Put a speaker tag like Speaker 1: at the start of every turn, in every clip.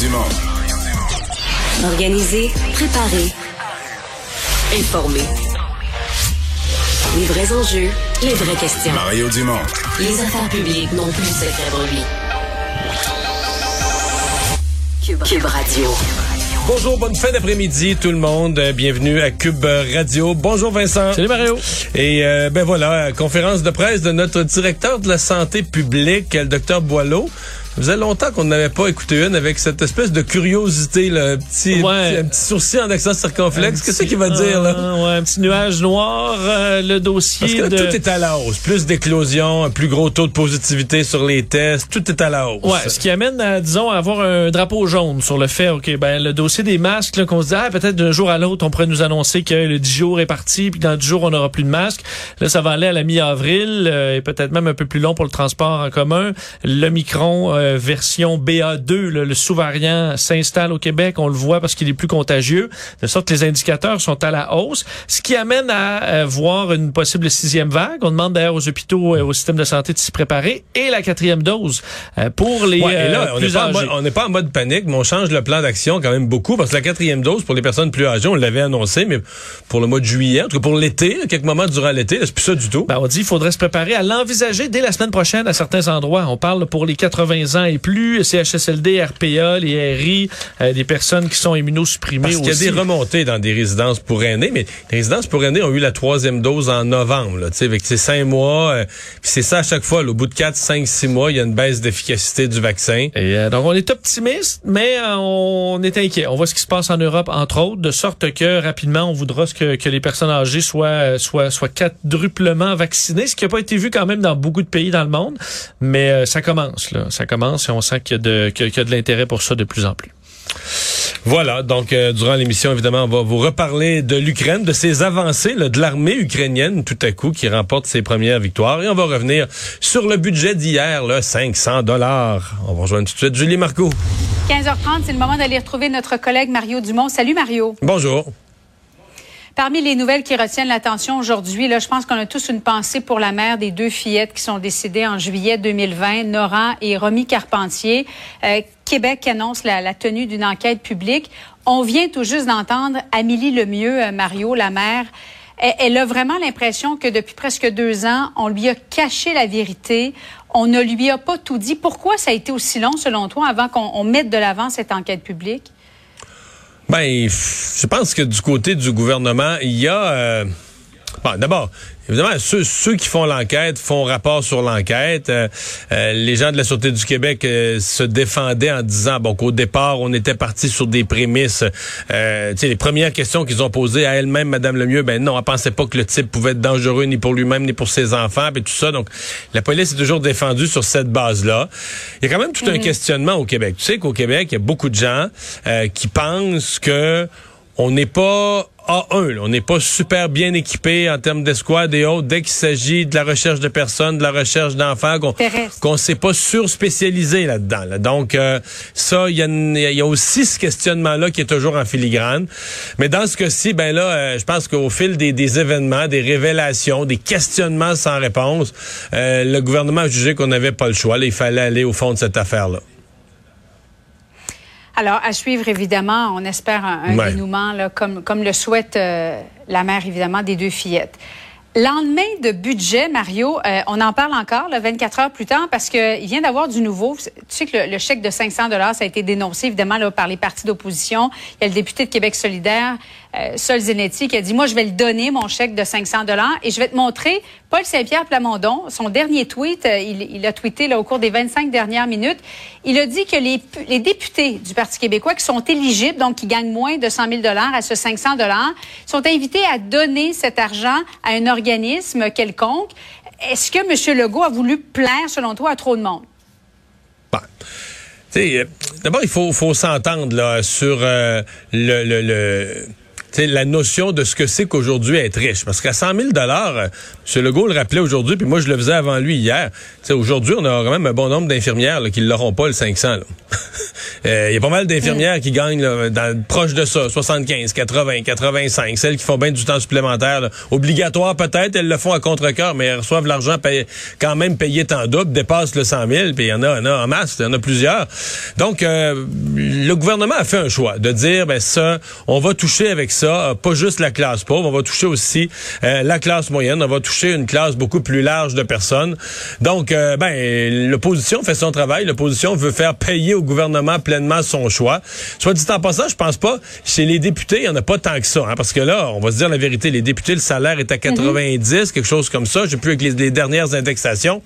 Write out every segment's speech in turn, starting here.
Speaker 1: Dumont.
Speaker 2: Organiser, préparer, informer. Les vrais enjeux, les vraies questions.
Speaker 1: Mario Dumont.
Speaker 2: Les affaires publiques n'ont plus de secret pour lui. Cube, Cube Radio.
Speaker 3: Bonjour, bonne fin d'après-midi tout le monde. Euh, Bienvenue à Cube Radio. Bonjour Vincent.
Speaker 4: Salut Mario.
Speaker 3: Et euh, ben voilà, conférence de presse de notre directeur de la santé publique, le docteur Boileau. Ça faisait longtemps qu'on n'avait pas écouté une avec cette espèce de curiosité, petit,
Speaker 4: Ouais.
Speaker 3: petit- un petit sourcil en accent circonflexe. Qu'est-ce qu'il va dire là?
Speaker 4: Ouais, un petit nuage noir, euh, le dossier
Speaker 3: Parce que là,
Speaker 4: de...
Speaker 3: tout est à la hausse. Plus d'éclosions, un plus gros taux de positivité sur les tests, tout est à la hausse.
Speaker 4: Ouais, ce qui amène à, disons, à avoir un drapeau jaune sur le fait, OK, ben, le dossier des masques, là, qu'on se dit, ah, peut-être d'un jour à l'autre, on pourrait nous annoncer que le 10 jours est parti, puis dans 10 jours, on n'aura plus de masques. Là, ça va aller à la mi-avril, euh, et peut-être même un peu plus long pour le transport en commun. Le Micron, euh, version BA2, là, le sous-variant s'installe au Québec, on le voit parce qu'il est plus contagieux, de sorte que les indicateurs sont à la hausse, ce qui amène à euh, voir une possible sixième vague. On demande d'ailleurs aux hôpitaux et au système de santé de s'y préparer, et la quatrième dose euh, pour les
Speaker 3: Ouais, et là,
Speaker 4: euh,
Speaker 3: on
Speaker 4: plus
Speaker 3: pas,
Speaker 4: âgés.
Speaker 3: mode- on n'est pas en mode panique, mais on change le plan d'action quand même beaucoup parce que la quatrième dose pour les personnes plus âgées, on l'avait annoncé, mais pour le mois de juillet, en tout cas pour l'été, quelques moments durant l'été, c'est plus ça du tout.
Speaker 4: Ben, on dit qu'il faudrait se préparer à l'envisager dès la semaine prochaine à certains endroits. On parle pour les 80 ans et plus, CHSLD, RPA, les RI, euh, des personnes qui sont immunosupprimées
Speaker 3: Parce qu'il y a
Speaker 4: aussi.
Speaker 3: des remontées dans des résidences pour aînés, mais les résidences pour aînés ont eu la troisième dose en novembre, là, tu sais, avec ces cinq mois, euh, c'est ça à chaque fois, là, au bout de quatre, cinq, six mois, il y a une baisse d'efficacité du vaccin.
Speaker 4: Et euh, donc on est optimiste, mais euh, on est inquiet. On voit ce qui se passe en Europe, entre autres, de sorte que rapidement on voudra que, que les personnes âgées soient euh, soient soient quadruplement vaccinées, ce qui n'a pas été vu quand même dans beaucoup de pays dans le monde, mais euh, ça commence là, ça commence et on sent qu'il y a de qu'il y a- de l'intérêt pour ça de plus en plus.
Speaker 3: Voilà, donc euh, durant l'émission, évidemment, on va vous reparler de l'Ukraine, de ses avancées, là, de l'armée ukrainienne tout à coup qui remporte ses premières victoires. Et on va revenir sur le budget d'hier, là, 500 dollars. On va rejoindre tout de suite Julie Marco.
Speaker 5: 15h30, c'est le moment d'aller retrouver notre collègue Mario Dumont. Salut Mario.
Speaker 3: Bonjour.
Speaker 5: Parmi les nouvelles qui retiennent l'attention aujourd'hui, là, je pense qu'on a tous une pensée pour la mère des deux fillettes qui sont décédées en juillet 2020, Nora et Romy Carpentier. Euh, Québec annonce la, tenue d'une enquête publique. On vient tout juste d'entendre Amélie Lemieux, euh, Mario, la mère. Elle, elle a vraiment l'impression que depuis presque deux ans, on lui a caché la vérité. On ne lui a pas tout dit. Pourquoi ça a été aussi long, selon toi, avant qu'on on mette de l'avant cette enquête publique?
Speaker 3: Ben, je pense que du côté du gouvernement, il y a... euh, d'abord, évidemment, ceux, ceux qui font l'enquête font rapport sur l'enquête. Euh, euh, les gens de la Sûreté du Québec euh, se défendaient en disant bon qu'au départ, on était parti sur des prémices. Euh, tu sais, les premières questions qu'ils ont posées à elle-même, Madame Lemieux, ben non, elle pensait pas que le type pouvait être dangereux ni pour lui-même ni pour ses enfants, et tout ça. Donc, la police est toujours défendue sur cette base-là. Il y a quand même tout un questionnement au Québec. Tu sais qu'au Québec, il y a beaucoup de gens euh, qui pensent que on n'est pas A1, là. on n'est pas super bien équipé en termes d'escouade et autres dès qu'il s'agit de la recherche de personnes, de la recherche d'enfants, qu'on qu'on s'est pas sur-spécialisé là-dedans. là. Donc euh, ça, il y, a y aussi ce questionnement-là qui est toujours en filigrane. Mais dans ce cas-ci, ben là, euh, je pense qu'au fil des, des événements, des révélations, des questionnements sans réponse, euh, le gouvernement a jugé qu'on n'avait pas le choix. Là, il fallait aller au fond de cette affaire-là.
Speaker 5: Alors, à suivre, évidemment, on espère un, un
Speaker 3: Ouais.
Speaker 5: dénouement, là, comme, comme le souhaite euh, la mère, évidemment, des deux fillettes. Lendemain de budget, Mario, euh, on en parle encore, là, 24 heures plus tard, parce qu'il vient d'avoir du nouveau. Tu sais que le, le chèque de 500 dollars, ça a été dénoncé, évidemment, là, par les partis d'opposition. Il y a le député de Québec solidaire, euh, qui a dit, moi, je vais le donner, mon chèque de 500 dollars, et je vais te montrer Paul Saint-Pierre Plamondon, son dernier tweet, euh, il, a tweeté au cours des 25 dernières minutes, il a dit que les, pu- les députés du Parti québécois qui sont éligibles, donc qui gagnent moins de 100 000 à ce 500 sont invités à donner cet argent à un organisme quelconque. Est-ce que M. Legault a voulu plaire, selon toi, à trop de monde?
Speaker 3: Euh, D'abord, il faut, s'entendre sur le, la notion de ce que c'est qu'aujourd'hui être riche. Parce qu'à 100 000 dollars, euh, M. Legault le rappelait aujourd'hui, puis moi je le faisais avant lui hier. Aujourd'hui, on a quand même un bon nombre d'infirmières qui ne l'auront pas le 500. Il euh, y a pas mal d'infirmières qui gagnent dans, proche de ça, 75, 80, 85. Celles qui font bien du temps supplémentaire. Obligatoire peut-être, elles le font à contre-cœur, mais elles reçoivent l'argent quand même payé en double, dépassent le 100 000, puis il y en a, en a en masse, il y en a plusieurs. Donc, euh, le gouvernement a fait un choix de dire, ben ça, on va toucher avec ça, pas juste la classe pauvre, on va toucher aussi euh, la classe moyenne, on va toucher une classe beaucoup plus large de personnes. Donc, ben, l'opposition fait son travail, l'opposition veut faire payer au gouvernement pleinement son choix. Soit dit en passant, je pense pas, chez les députés, il y en a pas tant que ça, hein, parce que là, on va se dire la vérité, les députés, le salaire est à 90, quelque chose comme ça. J'ai plus avec les, dernières indexations.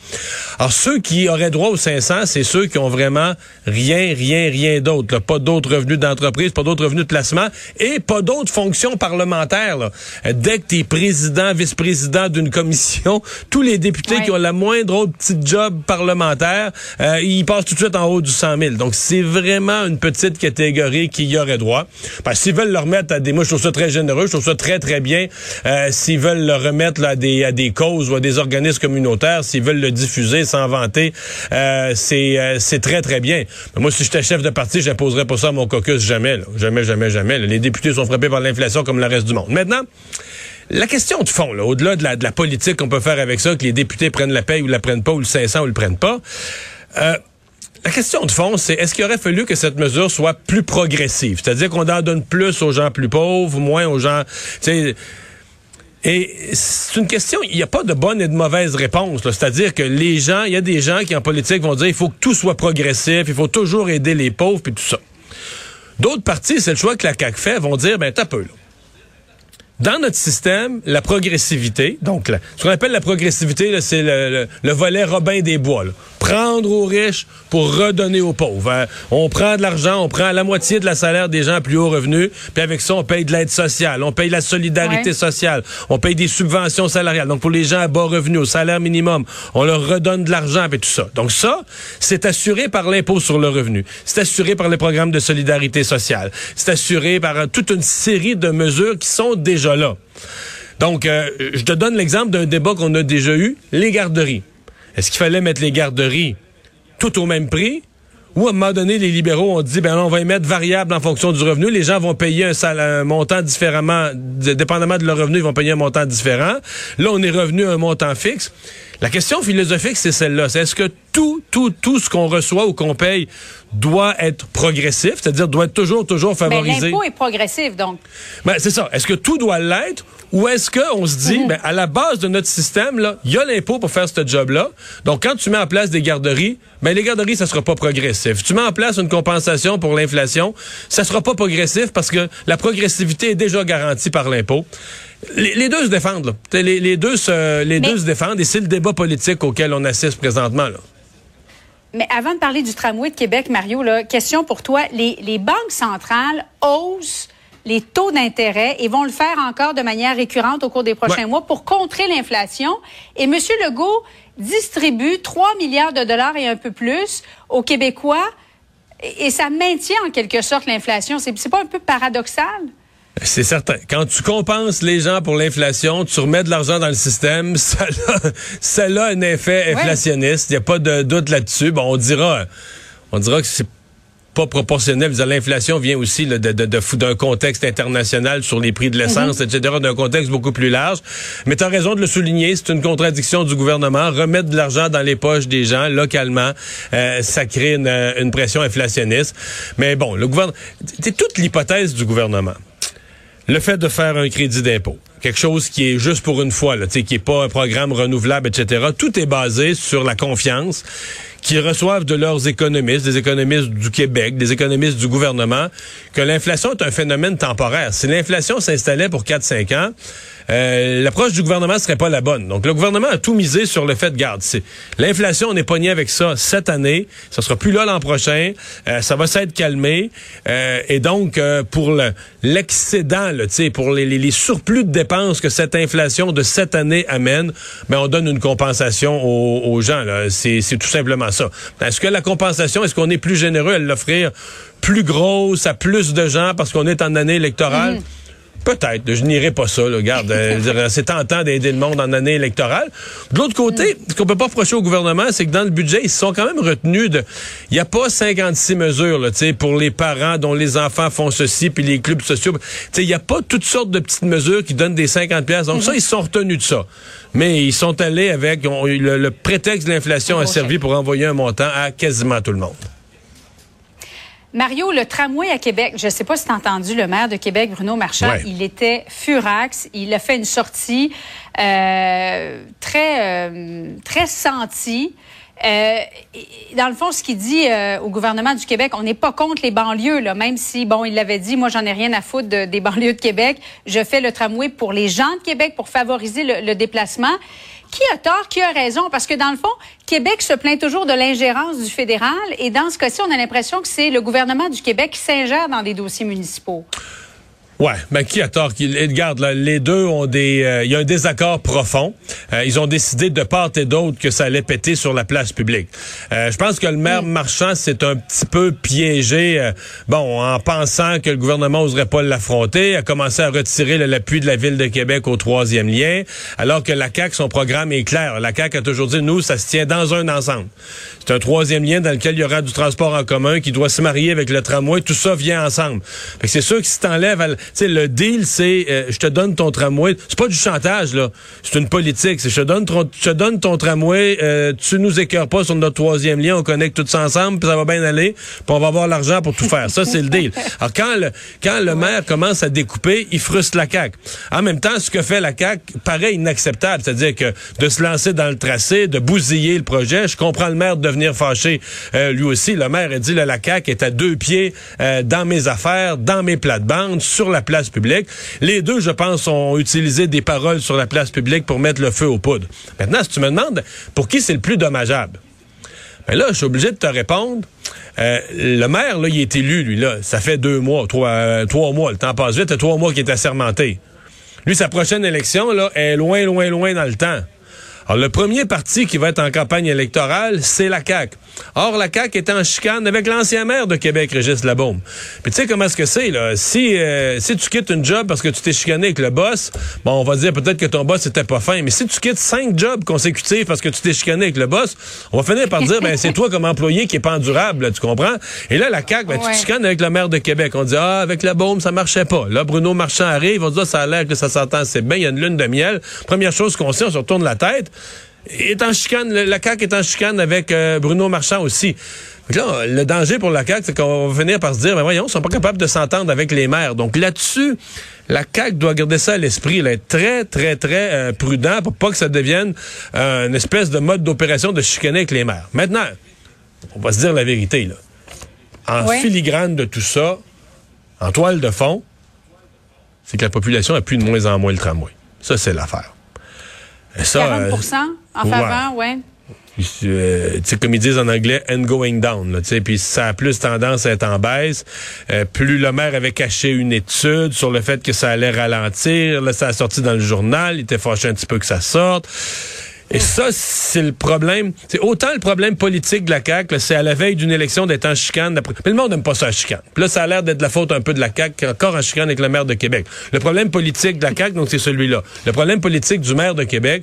Speaker 3: Alors, ceux qui auraient droit aux 500, c'est ceux qui ont vraiment rien, rien, rien d'autre. Pas d'autres revenus d'entreprise, pas d'autres revenus de placement et pas d'autres fonctions parlementaires. Là. Dès que tu es président, vice-président d'une commission, tous les députés qui ont la moindre autre petite job parlementaire, euh, ils passent tout de suite en haut du 100 000. Donc, c'est vraiment une petite catégorie qui y aurait droit. Ben, s'ils veulent le remettre à des... Moi, je trouve ça très généreux, je trouve ça très, très bien. Euh, s'ils veulent le remettre là, à, des, à des causes ou à des organismes communautaires, s'ils veulent le diffuser sans vanter, euh, c'est euh, c'est très, très bien. Mais moi, si j'étais chef de parti, j'imposerais pas ça à mon caucus jamais. Jamais, jamais, jamais. Les députés sont frappés par l'inflation comme le reste du monde. Maintenant, la question de fond, au-delà de la, politique qu'on peut faire avec ça, que les députés prennent la paye ou la prennent pas, ou le 500 ou le prennent pas, euh, la question de fond, c'est est-ce qu'il aurait fallu que cette mesure soit plus progressive? C'est-à-dire qu'on en donne plus aux gens plus pauvres, moins aux gens... Et c'est une question, il n'y a pas de bonne et de mauvaise réponse. C'est-à-dire que les gens, il y a des gens qui en politique vont dire il faut que tout soit progressif, il faut toujours aider les pauvres, puis tout ça. D'autres partis, c'est le choix que la CAQ fait, vont dire, ben t'as peu, là. Dans notre système, la progressivité, donc ce qu'on appelle la progressivité, c'est le, volet Robin des Bois. Prendre aux riches pour redonner aux pauvres. Hein. On prend de l'argent, on prend la moitié de la salaire des gens à plus haut revenu, puis avec ça, on paye de l'aide sociale, on paye la solidarité sociale, on paye des subventions salariales. Donc pour les gens à bas revenus, au salaire minimum, on leur redonne de l'argent et tout ça. Donc ça, c'est assuré par l'impôt sur le revenu. C'est assuré par les programmes de solidarité sociale. C'est assuré par euh, toute une série de mesures qui sont déjà là. Donc, euh, je te donne l'exemple d'un débat qu'on a déjà eu, les garderies. Est-ce qu'il fallait mettre les garderies tout au même prix? Ou à un moment donné, les libéraux ont dit, ben on va y mettre variable en fonction du revenu. Les gens vont payer un, salaire, un montant différemment, dépendamment de leur revenu, ils vont payer un montant différent. Là, on est revenu à un montant fixe. La question philosophique, c'est celle-là. C'est est-ce que tout, tout, tout ce qu'on reçoit ou qu'on paye doit être progressif, c'est-à-dire doit être toujours, toujours ben, favorisé?
Speaker 5: l'impôt est progressif, donc.
Speaker 3: Ben, c'est ça. Est-ce que tout doit l'être ou est-ce qu'on se dit, mhm. ben, à la base de notre système, là, il y a l'impôt pour faire ce job-là. Donc, quand tu mets en place des garderies, ben, les garderies, ça sera pas progressif. Tu mets en place une compensation pour l'inflation, ça sera pas progressif parce que la progressivité est déjà garantie par l'impôt. Les, deux se défendent. Les, deux se, les deux se défendent et c'est le débat politique auquel on assiste présentement. Là.
Speaker 5: Mais avant de parler du tramway de Québec, Mario, là, question pour toi. Les, les banques centrales osent les taux d'intérêt et vont le faire encore de manière récurrente au cours des prochains mois pour contrer l'inflation. Et M. Legault distribue 3 milliards de dollars et un peu plus aux Québécois et ça maintient en quelque sorte l'inflation. C'est pas un peu paradoxal?
Speaker 3: C'est certain. Quand tu compenses les gens pour l'inflation, tu remets de l'argent dans le système, ça a, ça a un effet inflationniste. Il n'y a pas de doute là-dessus. Bon, on dira, on dira que c'est pas proportionnel. L'inflation vient aussi de, de, d'un contexte international sur les prix de l'essence, mm-hmm. etc., d'un contexte beaucoup plus large. Mais tu as raison de le souligner, c'est une contradiction du gouvernement. Remettre de l'argent dans les poches des gens localement, euh, ça crée une, une pression inflationniste. Mais bon, le gouvernement... C'est toute l'hypothèse du gouvernement le fait de faire un crédit d'impôt, quelque chose qui est juste pour une fois, là, qui n'est pas un programme renouvelable, etc., tout est basé sur la confiance qu'ils reçoivent de leurs économistes, des économistes du Québec, des économistes du gouvernement, que l'inflation est un phénomène temporaire. Si l'inflation s'installait pour 4-5 ans, euh, l'approche du gouvernement serait pas la bonne. Donc le gouvernement a tout misé sur le fait de garde. L'inflation, on est pogné avec ça cette année. Ça sera plus là l'an prochain. Euh, ça va s'être calmé. Euh, et donc pour l'excédent, pour les, les, surplus de dépenses que cette inflation de cette année amène, ben on donne une compensation aux, gens. C'est tout simplement ça. Est-ce que la compensation, est-ce qu'on est plus généreux à l'offrir plus grosse à plus de gens parce qu'on est en année électorale? Mm-hmm. Peut-être. Je n'irai pas ça. Là. Regarde, euh, c'est tentant d'aider le monde en année électorale. De l'autre côté, ce qu'on peut pas reprocher au gouvernement, c'est que dans le budget, ils se sont quand même retenus de... Il n'y a pas 56 mesures là, pour les parents dont les enfants font ceci, puis les clubs sociaux. Il n'y a pas toutes sortes de petites mesures qui donnent des 50 pièces. Donc ça, ils se sont retenus de ça. Mais ils sont allés avec... le, le, prétexte de l'inflation a servi pour envoyer un montant à quasiment tout le monde.
Speaker 5: Mario, le tramway à Québec, je ne sais pas si tu as entendu le maire de Québec, Bruno Marchand, il était furax. Il a fait une sortie euh, très, euh, très sentie. Euh, dans le fond, ce qu'il dit au gouvernement du Québec, on n'est pas contre les banlieues, là, même si, bon, il l'avait dit, moi, j'en ai rien à foutre des banlieues de Québec. Je fais le tramway pour les gens de Québec, pour favoriser le déplacement. Qui a tort, qui a raison? Parce que dans le fond, Québec se plaint toujours de l'ingérence du fédéral et dans ce cas-ci, on a l'impression que c'est le gouvernement du Québec qui s'ingère dans des dossiers municipaux.
Speaker 3: Ouais, mais qui a tort? Regarde, les deux ont des... Euh, il y a un désaccord profond. Euh, ils ont décidé de part et d'autre que ça allait péter sur la place publique. Euh, je pense que le maire Marchand s'est un petit peu piégé, bon, en pensant que le gouvernement n'oserait pas l'affronter, a commencé à retirer l'appui de la Ville de Québec au troisième lien, alors que la CAQ, son programme est clair. La CAQ a toujours dit, nous, ça se tient dans un ensemble. C'est un troisième lien dans lequel il y aura du transport en commun qui doit se marier avec le tramway. Tout ça vient ensemble. c'est sûr que si t'enlèves sais, le deal, c'est euh, je te donne ton tramway. C'est pas du chantage, là. C'est une politique. C'est je te donne, ton, je te donne ton tramway, euh, tu nous écœures pas sur notre troisième lien, on connecte tout ça ensemble, puis ça va bien aller, puis on va avoir l'argent pour tout faire. Ça, c'est le deal. Alors, quand le, quand le maire commence à découper, il frustre la CAQ. En même temps, ce que fait la CAQ paraît inacceptable. C'est-à-dire que de se lancer dans le tracé, de bousiller le projet, je comprends le maire de devenir fâché euh, lui aussi. Le maire a dit, là, la CAQ est à deux pieds dans mes affaires, dans mes plates-bandes, sur la place publique. Les deux, je pense, ont utilisé des paroles sur la place publique pour mettre le feu aux poudres. Maintenant, si tu me demandes pour qui c'est le plus dommageable, ben là, je suis obligé de te répondre. Euh, le maire, là, il est élu, lui, là. Ça fait deux mois, trois, euh, trois mois. Le temps passe vite. Il trois mois qu'il est assermenté. Lui, sa prochaine élection, là, est loin, loin, loin dans le temps. Alors, le premier parti qui va être en campagne électorale, c'est la CAQ. Or, la CAQ est en chicane avec l'ancien maire de Québec, Régis Labaume. Puis tu sais comment est-ce que c'est, là? Si, euh, si tu quittes une job parce que tu t'es chicané avec le boss, bon, on va dire peut-être que ton boss était pas fin, mais si tu quittes cinq jobs consécutifs parce que tu t'es chicané avec le boss, on va finir par dire, ben c'est toi comme employé qui est pas endurable, tu comprends? Et là, la CAQ, ben, tu te chicanes avec le maire de Québec. On dit, ah, avec Labaume, ça marchait pas. Là, Bruno Marchand arrive, on dit, ah, ça a l'air que ça s'entend assez bien, il y a une lune de miel. Première chose qu'on sait, on se retourne la tête est en chicane, la CAQ est en chicane avec euh, Bruno Marchand aussi. là, le danger pour la CAQ, c'est qu'on va finir par se dire, ben voyons, ils sont pas capables de s'entendre avec les maires. Donc là-dessus, la CAQ doit garder ça à l'esprit, être très, très, très euh, prudent pour pas que ça devienne euh, une espèce de mode d'opération de chicaner avec les maires. Maintenant, on va se dire la vérité, là. En filigrane de tout ça, en toile de fond, c'est que la population a plus de moins en moins le tramway. Ça, c'est l'affaire.
Speaker 5: 40 en faveur, ouais.
Speaker 3: Euh, comme ils disent en anglais, and going down. Puis ça a plus tendance à être en baisse. Euh, plus le maire avait caché une étude sur le fait que ça allait ralentir. Là, ça a sorti dans le journal. Il était fâché un petit peu que ça sorte. Et ça, c'est le problème. C'est autant le problème politique de la CAQ, c'est à la veille d'une élection d'être en chicane. Mais le monde n'aime pas ça, en chicane. Puis là, ça a l'air d'être la faute un peu de la CAQ, encore en chicane avec le maire de Québec. Le problème politique de la CAQ, donc c'est celui-là. Le problème politique du maire de Québec,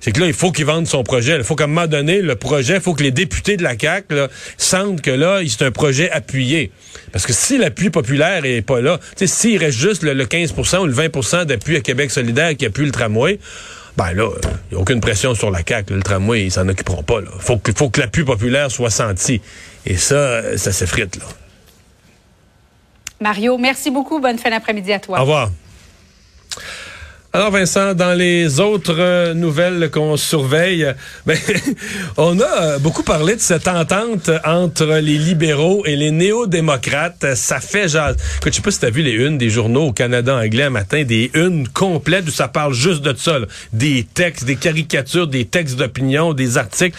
Speaker 3: c'est que là, il faut qu'il vende son projet. Il faut qu'à un moment donné, le projet, il faut que les députés de la CAQ sentent que là, c'est un projet appuyé. Parce que si l'appui populaire est pas là, s'il reste juste le, 15% ou le 20% d'appui à Québec solidaire qui appuie le tramway, ben là, il n'y a aucune pression sur la CAQ. Le tramway, ils s'en occuperont pas. Il faut, faut que l'appui populaire soit senti. Et ça, ça s'effrite. là.
Speaker 5: Mario, merci beaucoup. Bonne fin d'après-midi à toi.
Speaker 3: Au revoir. Alors Vincent, dans les autres euh, nouvelles qu'on surveille, ben, on a euh, beaucoup parlé de cette entente entre les libéraux et les néo-démocrates. Ça fait genre, écoute, je sais pas si tu as vu les unes des journaux au Canada anglais un matin, des unes complètes où ça parle juste de ça, des textes, des caricatures, des textes d'opinion, des articles.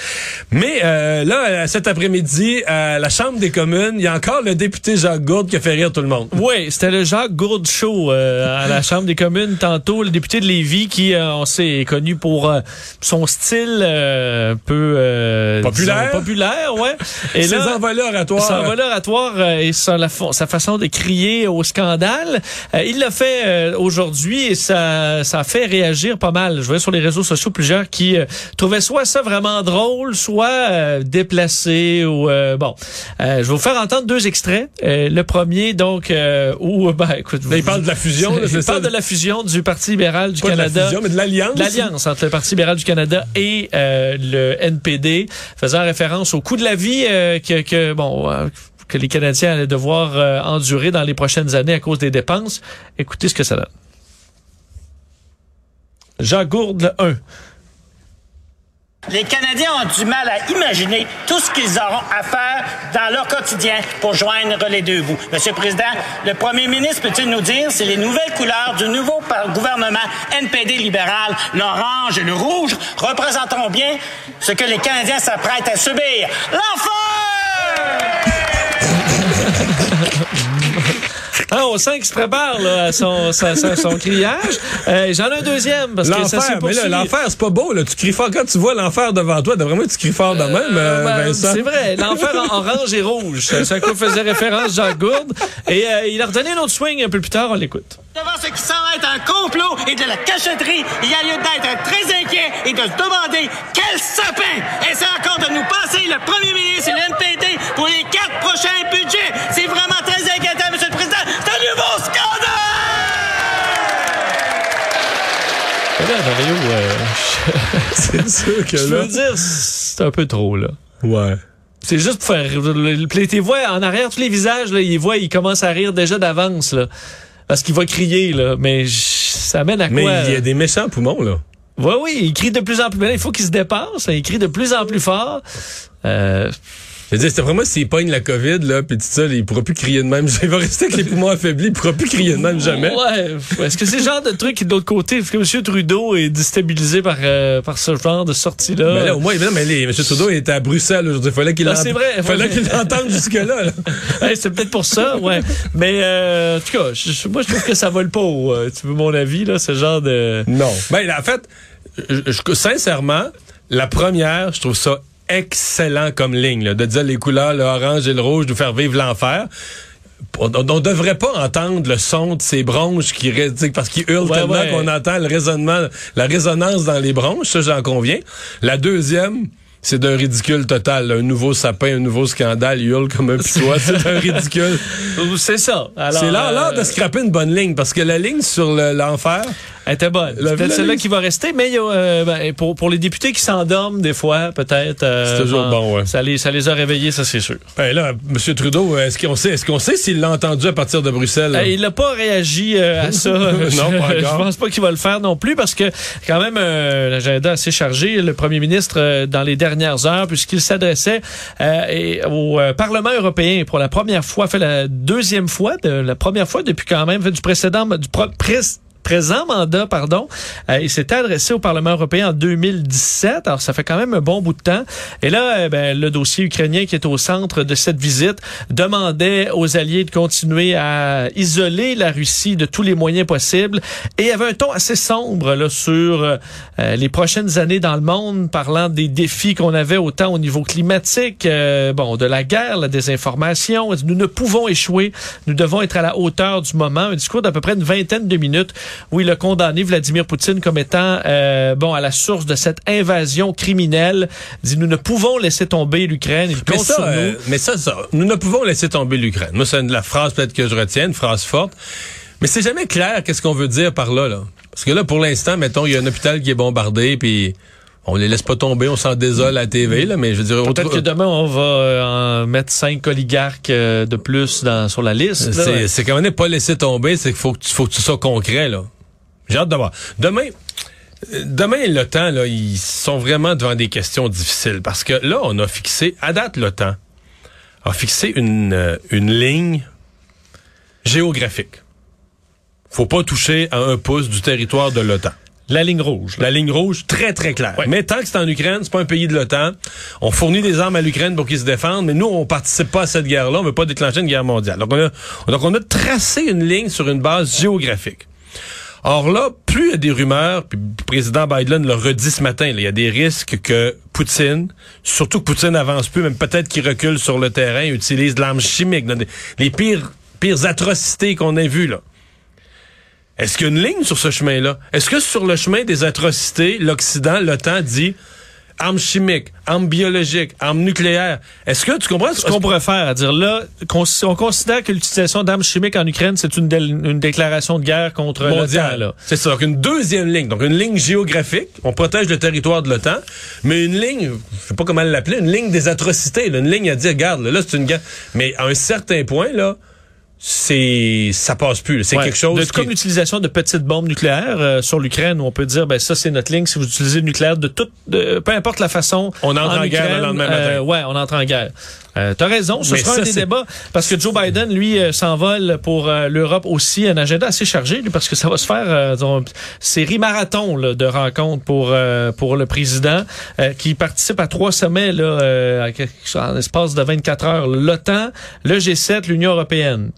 Speaker 3: Mais euh, là, cet après-midi, à la Chambre des communes, il y a encore le député Jacques Gourde qui a fait rire tout le monde.
Speaker 4: Oui, c'était le Jacques Gourde Show à la Chambre des communes tantôt. Député de Lévis qui, euh, on sait, est connu pour euh, son style euh, un peu euh,
Speaker 3: Populaire.
Speaker 4: disons, populaire, ouais. Et
Speaker 3: Ses
Speaker 4: là,
Speaker 3: envolées oratoires.
Speaker 4: son envolée oratoire euh, et sa, la fa- sa façon de crier au scandale, euh, il l'a fait euh, aujourd'hui et ça, ça a fait réagir pas mal. Je voyais sur les réseaux sociaux plusieurs qui euh, trouvaient soit ça vraiment drôle, soit euh, déplacé ou euh, bon. Euh, je vais vous faire entendre deux extraits. Euh, le premier donc euh, où ben écoute,
Speaker 3: il parle de la fusion,
Speaker 4: il parle de la fusion du Parti libéral du
Speaker 3: Pas de la
Speaker 4: Canada.
Speaker 3: fusion, mais de l'alliance.
Speaker 4: L'alliance entre le Parti libéral du Canada et euh, le NPD, faisant référence au coût de la vie euh, que, que bon euh, que les Canadiens allaient devoir endurer dans les prochaines années à cause des dépenses. Écoutez ce que ça donne. Jean Gourde, le 1.
Speaker 1: Les Canadiens ont du mal à imaginer tout ce qu'ils auront à faire dans leur quotidien pour joindre les deux bouts. Monsieur le Président, le Premier ministre peut-il nous dire si les nouvelles couleurs du nouveau gouvernement NPD libéral, l'orange et le rouge, représenteront bien ce que les Canadiens s'apprêtent à subir? L'enfer!
Speaker 4: Ah, on sent qu'il se prépare là, à son, sa- sa- son criage. Euh, J'en ai un deuxième parce que ça s'est
Speaker 3: L'enfer,
Speaker 4: poursuivi.
Speaker 3: c'est pas beau, là. Tu cries fort. Quand tu vois l'enfer devant toi, vraiment, tu cries fort de même, euh,
Speaker 4: Ben,
Speaker 3: Vincent.
Speaker 4: c'est vrai, l'enfer en orange et rouge. C'est à quoi faisait référence Jean Gourde. Et euh, il a redonné un autre swing un peu plus tard, on l'écoute.
Speaker 1: Devant ce qui semble être un complot et de la cachetterie, il y a lieu d'être très inquiet et de se demander quel sapin essaie encore de nous passer le premier ministre et le pour les quatre prochains budgets. C'est vraiment très inquiétant, Monsieur le Président. C'est un nouveau scandale!
Speaker 4: Et là, euh,
Speaker 3: C'est sûr que
Speaker 4: je
Speaker 3: là.
Speaker 4: veux dire, c'est un peu trop, là.
Speaker 3: Ouais.
Speaker 4: C'est juste pour faire. Tes voix en arrière, tous les visages, là, ils voient, ils commencent à rire déjà d'avance, là. Parce qu'il va crier, là. Mais ça mène à
Speaker 3: Mais
Speaker 4: quoi?
Speaker 3: il y a des méchants poumons, là.
Speaker 4: Ouais, oui, il crie de plus en plus. Mais là, il faut qu'il se dépasse. Il crie de plus en plus fort. Euh,
Speaker 3: Je veux dire, c'était vraiment s'il pogne la COVID, là, pis tout ça, il pourra plus crier de même. Il va rester avec les poumons affaiblis, il pourra plus crier de même jamais.
Speaker 4: Ouais. Est-ce que c'est le genre de truc qui, de l'autre côté, est-ce que M. Trudeau est déstabilisé par, euh, par ce genre de sortie-là?
Speaker 3: Mais là, au moins, mais les, M. Trudeau était à Bruxelles aujourd'hui. Fallait qu'il
Speaker 4: Ah, vrai.
Speaker 3: Fallait qu'il l'entende jusque-là, là.
Speaker 4: Ouais, c'est peut-être pour ça, ouais. Mais euh, en tout cas, je- moi je trouve que ça vole pas euh, tu veux mon avis là, ce genre de
Speaker 3: Non. Ben, en fait, je- je- sincèrement, la première, je trouve ça excellent comme ligne, là, de dire les couleurs, le orange et le rouge, nous faire vivre l'enfer. On, on devrait pas entendre le son de ces bronches qui parce qu'ils hurlent
Speaker 4: Ouais,
Speaker 3: tellement
Speaker 4: ouais.
Speaker 3: qu'on entend le raisonnement, la résonance dans les bronches, ça j'en conviens. La deuxième, c'est d'un ridicule total. là. Un nouveau sapin, un nouveau scandale, il hurle comme un pitois, c'est un ridicule.
Speaker 4: c'est ça.
Speaker 3: C'est l'heure
Speaker 4: euh,
Speaker 3: de scraper une bonne ligne, parce que la ligne sur le- l'enfer,
Speaker 4: elle était bonne. Celle-là qui va rester, mais y a, euh, ben, pour pour les députés qui s'endorment des fois, peut-être. euh,
Speaker 3: C'est toujours bon, ouais.
Speaker 4: Ça les ça les a réveillés, ça c'est sûr.
Speaker 3: Ben là, M. Trudeau, est-ce qu'on sait, est-ce qu'on sait s'il l'a entendu à partir de Bruxelles?
Speaker 4: Euh, il n'a pas réagi euh, à ça.
Speaker 3: Non,
Speaker 4: je,
Speaker 3: pas
Speaker 4: je
Speaker 3: encore.
Speaker 4: pense pas qu'il va le faire non plus parce que quand même euh, l'agenda assez chargé. Le premier ministre euh, dans les dernières heures, puisqu'il s'adressait euh, au euh, Parlement européen pour la première fois, fait la deuxième fois, de, la première fois depuis quand même fait du précédent du pro- pré- présent mandat, pardon. Euh, il s'était adressé au Parlement européen en 2017. Alors, ça fait quand même un bon bout de temps. Et là, euh, ben, le dossier ukrainien qui est au centre de cette visite demandait aux alliés de continuer à isoler la Russie de tous les moyens possibles. Et avait un ton assez sombre là, sur euh, les prochaines années dans le monde, parlant des défis qu'on avait autant au niveau climatique, euh, bon, de la guerre, la désinformation. Nous ne pouvons échouer. Nous devons être à la hauteur du moment. Un discours d'à peu près une vingtaine de minutes où il a condamné Vladimir Poutine comme étant euh, bon à la source de cette invasion criminelle. Il dit nous ne pouvons laisser tomber l'Ukraine. Il
Speaker 3: mais ça, euh, mais ça, ça, nous ne pouvons laisser tomber l'Ukraine. Moi, c'est la phrase peut-être que je retiens, une phrase forte. Mais c'est jamais clair qu'est-ce qu'on veut dire par là, là. Parce que là, pour l'instant, mettons, il y a un hôpital qui est bombardé, puis on les laisse pas tomber, on s'en désole à la TV, là, mais je veux dire...
Speaker 4: Peut-être que demain, on va euh, en mettre cinq oligarques euh, de plus dans, sur la liste.
Speaker 3: C'est, quand même pas laisser tomber, c'est qu'il faut que tu, faut que tu sois concret, là. J'ai hâte de voir. Demain, euh, demain, l'OTAN, là, ils sont vraiment devant des questions difficiles. Parce que là, on a fixé, à date, l'OTAN a fixé une, une ligne géographique. Faut pas toucher à un pouce du territoire de l'OTAN.
Speaker 4: La ligne rouge. là.
Speaker 3: La ligne rouge, très, très claire. Mais tant que c'est en Ukraine, c'est pas un pays de l'OTAN. On fournit des armes à l'Ukraine pour qu'ils se défendent, mais nous, on participe pas à cette guerre-là. On veut pas déclencher une guerre mondiale. Donc, on a, donc, on a tracé une ligne sur une base géographique. Or là, plus il y a des rumeurs, puis le président Biden le redit ce matin, il y a des risques que Poutine, surtout que Poutine n'avance plus, même peut-être qu'il recule sur le terrain, utilise de l'arme chimique, les pires, pires atrocités qu'on ait vues, là. Est-ce qu'il y a une ligne sur ce chemin-là? Est-ce que sur le chemin des atrocités, l'Occident, l'OTAN dit armes chimiques, armes biologiques, armes nucléaires. Est-ce que tu comprends
Speaker 4: ce qu'on pourrait faire? À dire là, on considère que l'utilisation d'armes chimiques en Ukraine, c'est une, une, déclaration de guerre contre l'OTAN.
Speaker 3: C'est ça. Donc une deuxième ligne, donc une ligne géographique. On protège le territoire de l'OTAN, mais une ligne, je sais pas comment l'appeler, une ligne des atrocités. une ligne à dire, regarde, là, c'est une guerre. Mais à un certain point, là, c'est ça passe plus. C'est quelque chose
Speaker 4: de, comme l'utilisation de petites bombes nucléaires euh, sur l'Ukraine où on peut dire ben ça c'est notre ligne si vous utilisez le nucléaire de toute peu importe la façon.
Speaker 3: On entre en, guerre le lendemain matin. Euh,
Speaker 4: ouais, on entre en guerre. Euh, T'as raison, ce sera un des débats parce que Joe Biden lui euh, s'envole pour l'Europe aussi un agenda assez chargé lui, parce que ça va se faire une série marathon là, de rencontres pour pour le président qui participe à trois sommets là en espace de 24 heures l'OTAN, le G7, l'Union européenne.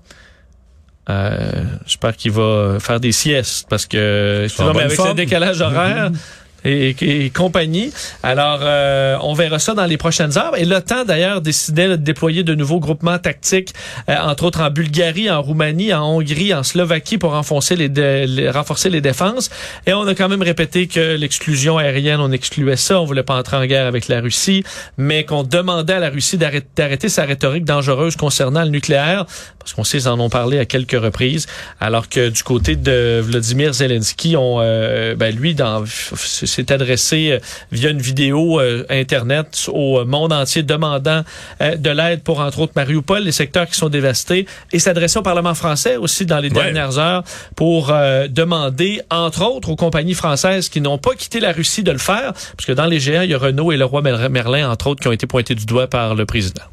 Speaker 4: Euh, J'espère qu'il va faire des siestes parce que mais avec le décalage horaire, et, compagnie. Alors, euh, on verra ça dans les prochaines heures. Et l'OTAN, d'ailleurs, décidait de déployer de nouveaux groupements tactiques, euh, entre autres en Bulgarie, en Roumanie, en Hongrie, en Slovaquie, pour renforcer les, renforcer les défenses. Et on a quand même répété que l'exclusion aérienne, on excluait ça. On voulait pas entrer en guerre avec la Russie, mais qu'on demandait à la Russie d'arrêter sa rhétorique dangereuse concernant le nucléaire, parce qu'on sait, ils en ont parlé à quelques reprises. Alors que du côté de Vladimir Zelensky, on, euh, ben lui, dans s'est adressé euh, via une vidéo euh, Internet au monde entier demandant euh, de l'aide pour, entre autres, Mariupol, les secteurs qui sont dévastés, et s'adresser au Parlement français aussi dans les dernières heures pour demander, entre autres, aux compagnies françaises qui n'ont pas quitté la Russie de le faire, parce que dans les géants, il y a Renault et le roi Merlin, entre autres, qui ont été pointés du doigt par le président.